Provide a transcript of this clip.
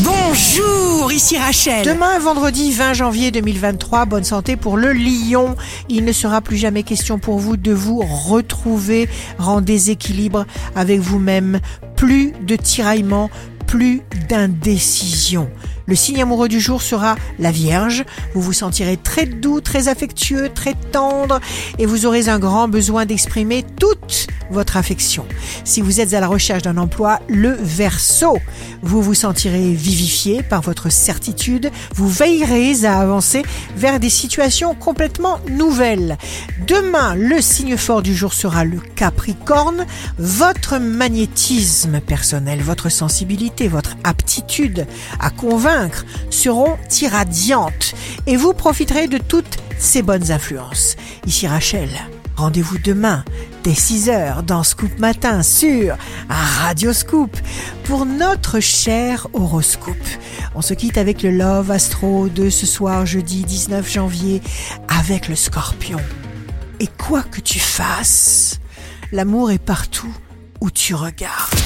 Bonjour, ici Rachel. Demain, vendredi 20 janvier 2023, bonne santé pour le lion. Il ne sera plus jamais question pour vous de vous retrouver en déséquilibre avec vous-même. Plus de tiraillement, plus d'indécision. Le signe amoureux du jour sera la Vierge. Vous vous sentirez très doux, très affectueux, très tendre et vous aurez un grand besoin d'exprimer toute votre affection. Si vous êtes à la recherche d'un emploi, le Verseau. Vous vous sentirez vivifié par votre certitude. Vous veillerez à avancer vers des situations complètement nouvelles. Demain, le signe fort du jour sera le Capricorne. Votre magnétisme personnel, votre sensibilité, votre aptitude à convaincre seront irradiantes et vous profiterez de toutes ces bonnes influences. Ici Rachel. Rendez-vous demain dès 6h dans Scoop Matin sur Radio Scoop pour notre cher horoscope. On se quitte avec le Love Astro de ce soir jeudi 19 janvier avec le Scorpion. Et quoi que tu fasses, l'amour est partout où tu regardes.